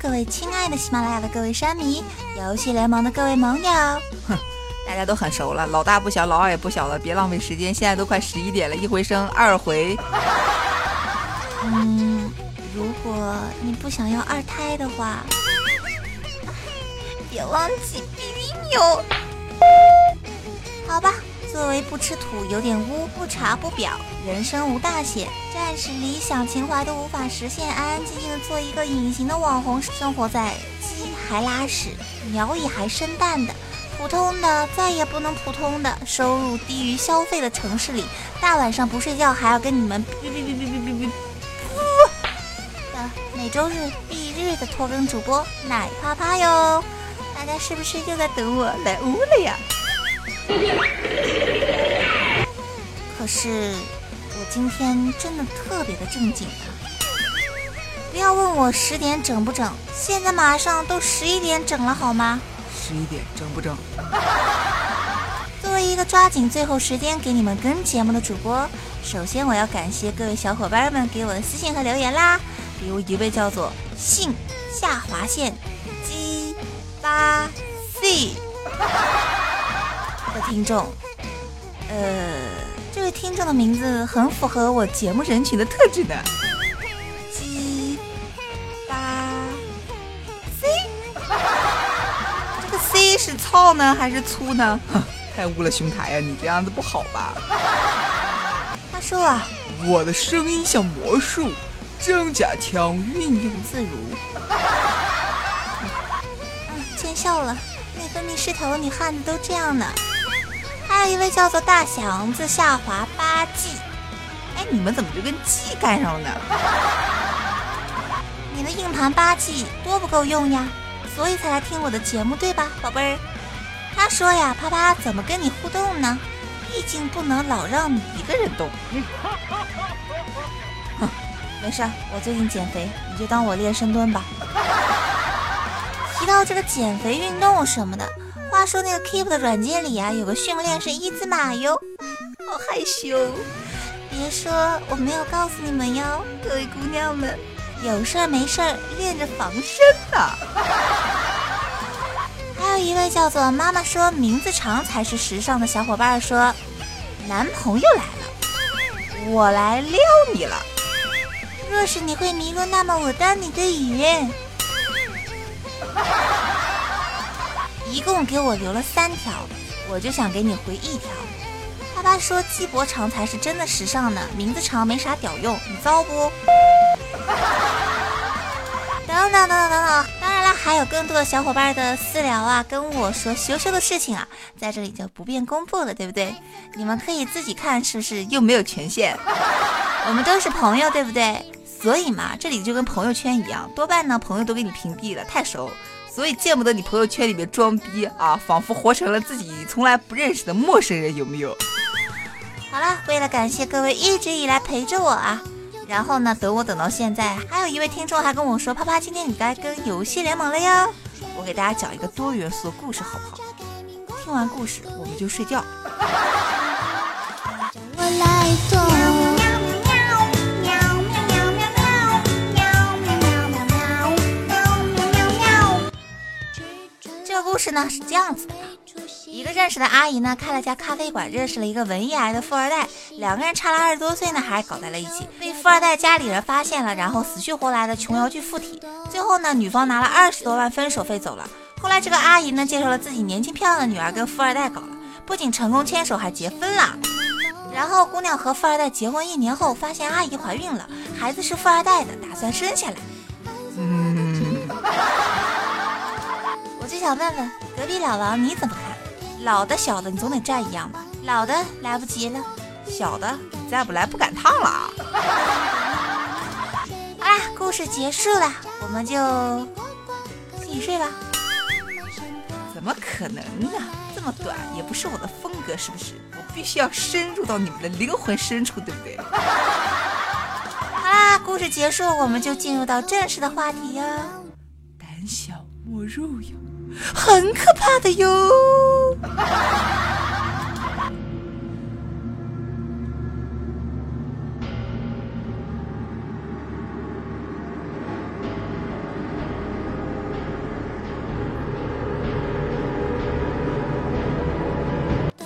各位亲爱的喜马拉雅的各位山迷，游戏联盟的各位盟友，大家都很熟了，老大不小，老二也不小了，别浪费时间，现在都快十一点了，一回生二回。嗯，如果你不想要二胎的话，别忘记比比牛。好吧。作为不吃土、有点污、不查不表、人生无大险、暂时理想情怀都无法实现、安安静静的做一个隐形的网红，生活在鸡还拉屎、鸟也还生蛋的普通的再也不能普通的收入低于消费的城市里，大晚上不睡觉还要跟你们哔哔哔哔哔哔哔的每周日必日的拖更主播奶啪啪哟，大家是不是又在等我来污了呀？可是我今天真的特别的正经啊！不要问我十点整不整，现在马上都十一点整了，好吗？十一点整不整？作为一个抓紧最后时间给你们跟节目的主播，首先我要感谢各位小伙伴们给我的私信和留言啦，比如一位叫做信下划线 G 八 C。的听众，呃，这位听众的名字很符合我节目人群的特质的。这是糙呢还是粗呢？太污了兄台呀！你这样子不好吧？他说啊，我的声音像魔术，真假腔运用自如。嗯，见笑了，内分泌失调的女汉子都这样呢。还有一位叫做大祥子下滑八 G，哎，你们怎么就跟 G 干上了呢？你的硬盘八 G 多不够用呀，所以才来听我的节目对吧，宝贝儿？他说呀，啪啪怎么跟你互动呢？毕竟不能老让你一个人动。哼，没事，我最近减肥，你就当我练深蹲吧。提到这个减肥运动什么的。话说那个 Keep 的软件里啊，有个训练是一字马哟，好害羞。别说我没有告诉你们哟，各位姑娘们，有事儿没事儿练着防身呢。还有一位叫做妈妈说名字长才是时尚的小伙伴说，男朋友来了，我来撩你了。若是你会迷路，那么我当你的雨。一共给我留了三条，我就想给你回一条。爸爸说鸡脖长才是真的时尚呢，名字长没啥屌用，你糟不？等等等等等等，当然了，还有更多的小伙伴的私聊啊，跟我说羞羞的事情啊，在这里就不便公布了，对不对？你们可以自己看，是不是又没有权限？我们都是朋友，对不对？所以嘛，这里就跟朋友圈一样，多半呢朋友都给你屏蔽了，太熟。所以见不得你朋友圈里面装逼啊，仿佛活成了自己从来不认识的陌生人，有没有？好了，为了感谢各位一直以来陪着我啊，然后呢，等我等到现在，还有一位听众还跟我说，啪啪，今天你该跟游戏联盟了哟。我给大家讲一个多元素的故事，好不好？听完故事我们就睡觉。这个故事呢是这样子的：一个认识的阿姨呢开了家咖啡馆，认识了一个文艺癌的富二代，两个人差了二十多岁呢，还搞在了一起，被富二代家里人发现了，然后死去活来的琼瑶剧附体。最后呢，女方拿了二十多万分手费走了。后来这个阿姨呢介绍了自己年轻漂亮的女儿跟富二代搞了，不仅成功牵手，还结婚了。然后姑娘和富二代结婚一年后，发现阿姨怀孕了，孩子是富二代的，打算生下来。嗯。我就想问问隔壁老王你怎么看？老的小的你总得占一样吧？老的来不及了，小的再不来不赶趟了啊！好 啦，故事结束了，我们就自己睡吧。怎怎么可能呢？这么短也不是我的风格，是不是？我必须要深入到你们的灵魂深处，对不对？好 啦，故事结束，我们就进入到正式的话题呀。胆小莫入哟，很可怕的哟。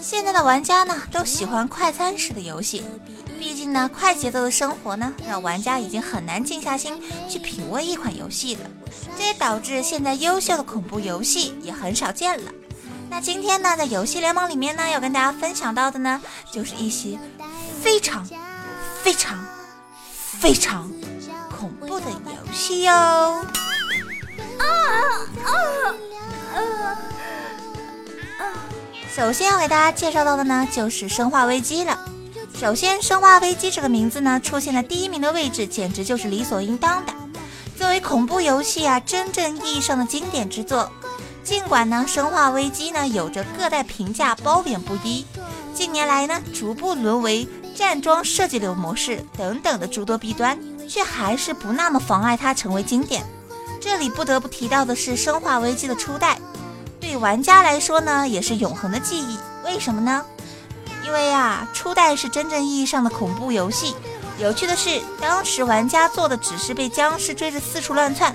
现在的玩家呢，都喜欢快餐式的游戏，毕竟呢，快节奏的生活呢，让玩家已经很难静下心去品味一款游戏了。这也导致现在优秀的恐怖游戏也很少见了。那今天呢，在游戏联盟里面呢，要跟大家分享到的呢，就是一些非常、非常、非常恐怖的游戏哟。啊啊啊！首先要给大家介绍到的呢，就是《生化危机》了。首先，《生化危机》这个名字呢，出现在第一名的位置，简直就是理所应当的。作为恐怖游戏啊，真正意义上的经典之作。尽管呢，《生化危机》呢有着各代评价褒贬不一，近年来呢逐步沦为站桩设计流模式等等的诸多弊端，却还是不那么妨碍它成为经典。这里不得不提到的是《生化危机》的初代。对玩家来说呢，也是永恒的记忆。为什么呢？因为啊，初代是真正意义上的恐怖游戏。有趣的是，当时玩家做的只是被僵尸追着四处乱窜，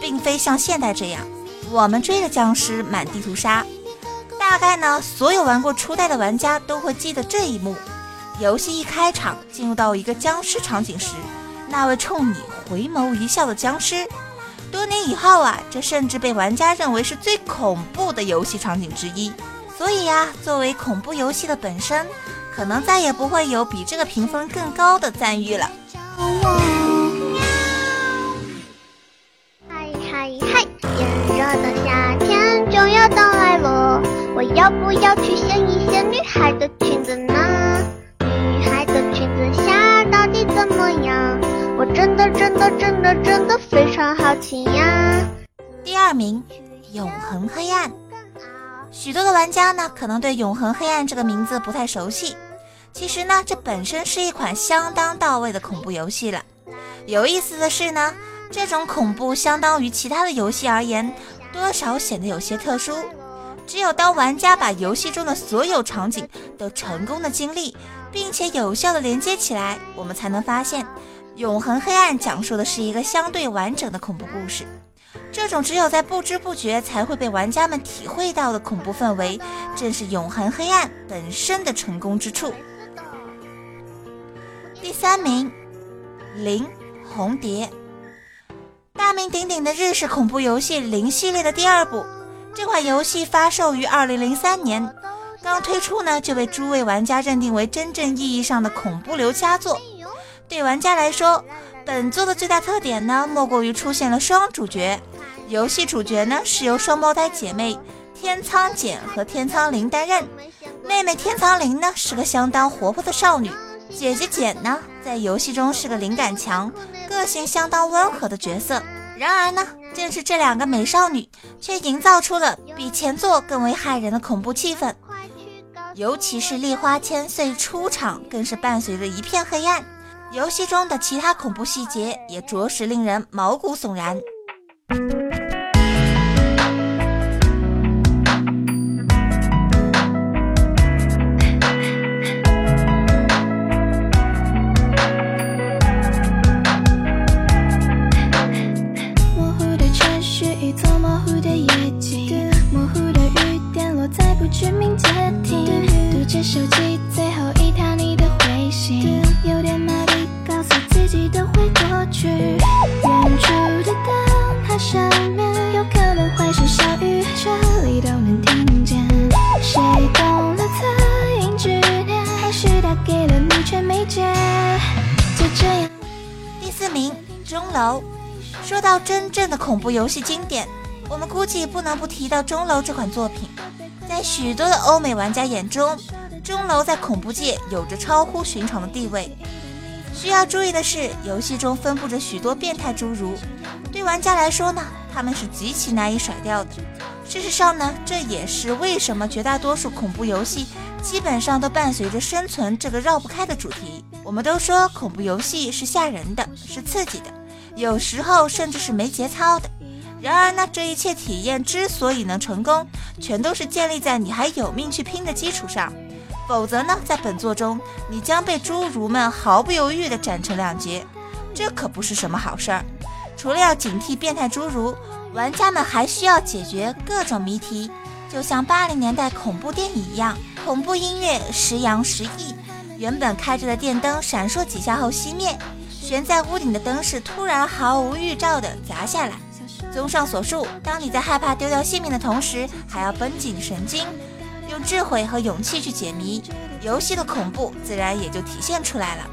并非像现代这样，我们追着僵尸满地屠杀。大概呢，所有玩过初代的玩家都会记得这一幕：游戏一开场，进入到一个僵尸场景时，那位冲你回眸一笑的僵尸。多年以后啊，这甚至被玩家认为是最恐怖的游戏场景之一。所以呀，作为恐怖游戏的本身，可能再也不会有比这个评分更高的赞誉了。嗨嗨嗨！炎热的夏天就要到来了，我要不要去掀一掀女孩的裙子呢？女孩的裙子下到底怎么样？我真的真的真的真的非常好奇呀！第二名，永恒黑暗。许多的玩家呢，可能对永恒黑暗这个名字不太熟悉。其实呢，这本身是一款相当到位的恐怖游戏了。有意思的是呢，这种恐怖相当于其他的游戏而言，多少显得有些特殊。只有当玩家把游戏中的所有场景都成功的经历，并且有效的连接起来，我们才能发现。永恒黑暗讲述的是一个相对完整的恐怖故事，这种只有在不知不觉才会被玩家们体会到的恐怖氛围，正是永恒黑暗本身的成功之处。第三名，《零红蝶》，大名鼎鼎的日式恐怖游戏《零》系列的第二部。这款游戏发售于二零零三年，刚推出呢就被诸位玩家认定为真正意义上的恐怖流佳作。对玩家来说，本作的最大特点呢，莫过于出现了双主角。游戏主角呢是由双胞胎姐妹天仓简和天仓绫担任。妹妹天仓绫呢是个相当活泼的少女，姐姐简呢在游戏中是个灵感强、个性相当温和的角色。然而呢，正是这两个美少女，却营造出了比前作更为骇人的恐怖气氛。尤其是丽花千岁出场，更是伴随着一片黑暗。游戏中的其他恐怖细节也着实令人毛骨悚然。都会过去。远处的灯塔上面有可能会是小雨，这里都能听见。谁动了恻隐之念，还是打给了你却没接？就这样。第四名，钟楼。说到真正的恐怖游戏经典，我们估计不能不提到钟楼这款作品。在许多的欧美玩家眼中，钟楼在恐怖界有着超乎寻常的地位。需要注意的是，游戏中分布着许多变态侏儒，对玩家来说呢，他们是极其难以甩掉的。事实上呢，这也是为什么绝大多数恐怖游戏基本上都伴随着生存这个绕不开的主题。我们都说恐怖游戏是吓人的，是刺激的，有时候甚至是没节操的。然而呢，这一切体验之所以能成功，全都是建立在你还有命去拼的基础上。否则呢，在本作中，你将被侏儒们毫不犹豫地斩成两截，这可不是什么好事儿。除了要警惕变态侏儒，玩家们还需要解决各种谜题，就像八零年代恐怖电影一样，恐怖音乐时扬时抑，原本开着的电灯闪烁几下后熄灭，悬在屋顶的灯饰突然毫无预兆地砸下来。综上所述，当你在害怕丢掉性命的同时，还要绷紧神经。用智慧和勇气去解谜，游戏的恐怖自然也就体现出来了。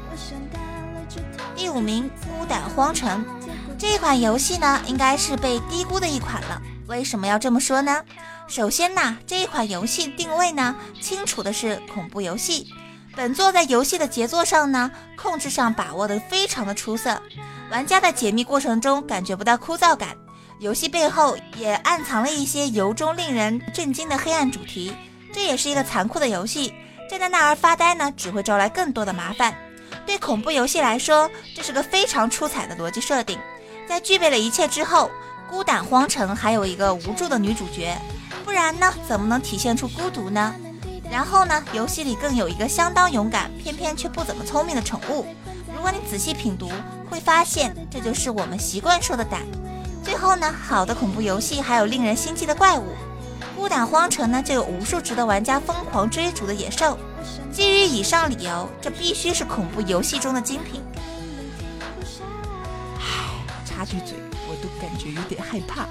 第五名，《孤胆荒城》这款游戏呢，应该是被低估的一款了。为什么要这么说呢？首先呢，这一款游戏定位呢，清楚的是恐怖游戏。本作在游戏的节奏上呢，控制上把握的非常的出色，玩家在解密过程中感觉不到枯燥感。游戏背后也暗藏了一些由衷令人震惊的黑暗主题。这也是一个残酷的游戏，站在那儿发呆呢，只会招来更多的麻烦。对恐怖游戏来说，这是个非常出彩的逻辑设定。在具备了一切之后，孤胆荒城还有一个无助的女主角，不然呢，怎么能体现出孤独呢？然后呢，游戏里更有一个相当勇敢，偏偏却不怎么聪明的宠物。如果你仔细品读，会发现这就是我们习惯说的胆。最后呢，好的恐怖游戏还有令人心悸的怪物。孤打荒城呢，就有无数值得玩家疯狂追逐的野兽。基于以上理由，这必须是恐怖游戏中的精品。唉，插句嘴，我都感觉有点害怕。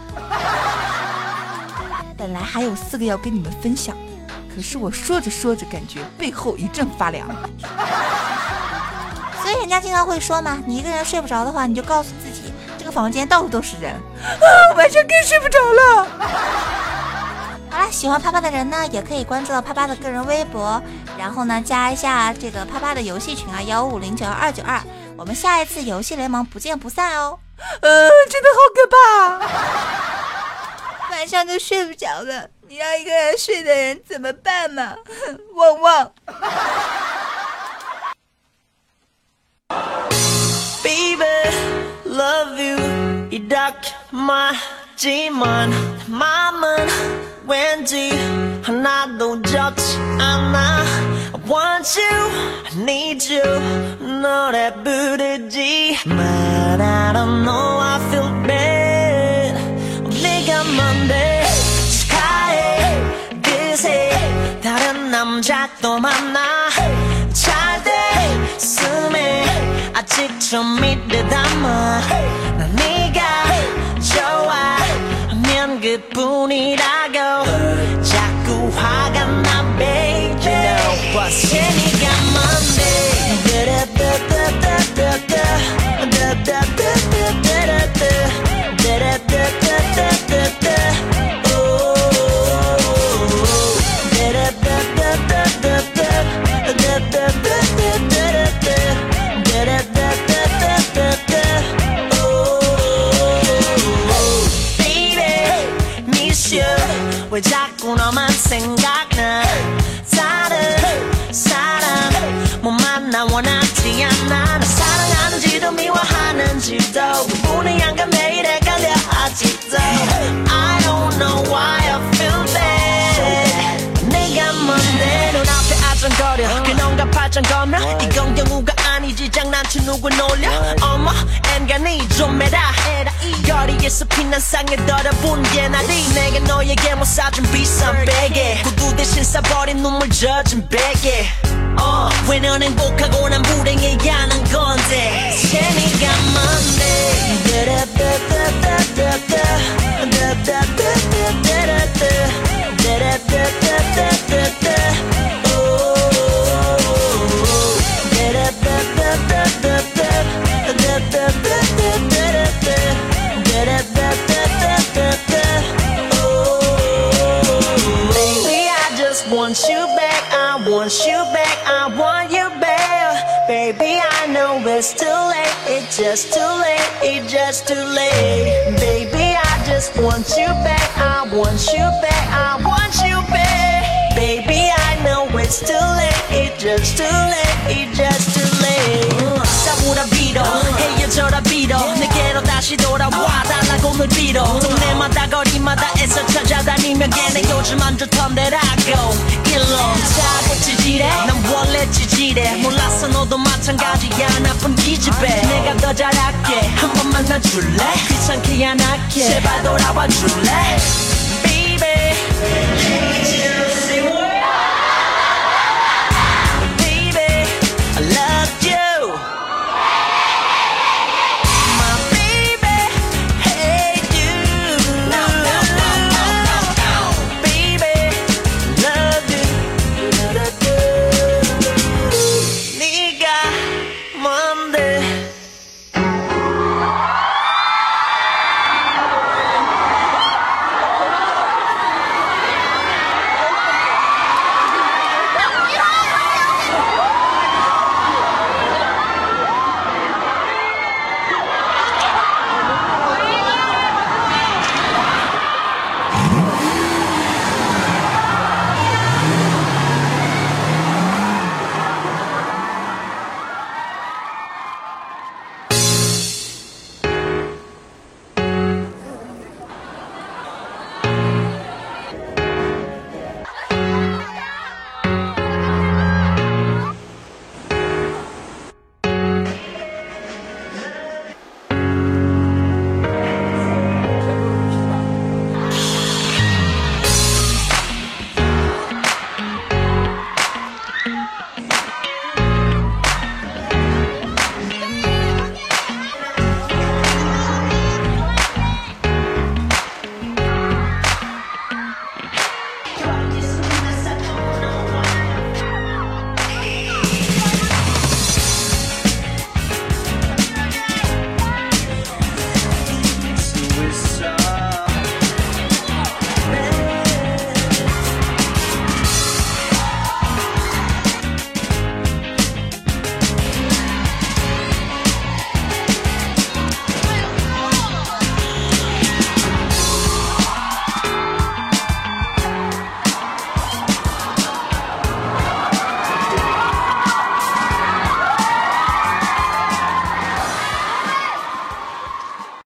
本来还有四个要跟你们分享，可是我说着说着，感觉背后一阵发凉。所以人家经常会说嘛，你一个人睡不着的话，你就告诉自己，这个房间到处都是人，啊，晚上更睡不着了。好啦，喜欢啪啪的人呢，也可以关注到啪啪的个人微博，然后呢，加一下这个啪啪的游戏群啊，幺五零九二九二，我们下一次游戏联盟不见不散哦。呃，真的好可怕，晚上都睡不着了，你让一个人睡的人怎么办嘛？旺旺。 왠지 하나도 좋지 않아. I want you, I need you. 노래 부르지. But I don't know, I feel bad. 네가 뭔데? 축하해. 그새 다른 남자 또 만나. 잘 됐음에 아직 좀 믿을 담아 난 네가 좋아 하면 그뿐이라 왜 자꾸 너만 생각 원하지 않아. 나 사랑하는지도 미워하는지도. 그분의 양가 매일 헷갈려 아직도. I don't know why I feel bad 내가 뭔데? 눈앞에 아정거려. 그놈과 팔짱거며 이건 경우가 아니지. 장난치 누구 놀려? 어머 엔간히 좀 해라 거리에서 피난 상에 떨어본 게 나리. 내게 너에게 못 사준 비싼 베개. 구두 대신 싸버린 눈물 젖은 베개. 어, 왜넌 행복하고 난 불행해야 just too late, it's just too late Baby, I just just want you back. I want you back. I want you back. Baby, I know it's too late. It's just too late. It's just too late. 싸우라 빌어 헤어져라 빌어 내게로 다시 돌아와. 달라고 늘 빌어. 동네마다 거리마다 애써 찾아다니며 걔네 요즘 안 좋던데라고. 일로 자꾸 찌질해 난 원래 찌질해 몰랐어 너도 마찬가지야. 나쁜 기집애. 내가 더 잘할게. 한 번 만나줄래? 귀찮게 안 할게. 제발 돌아와 줄래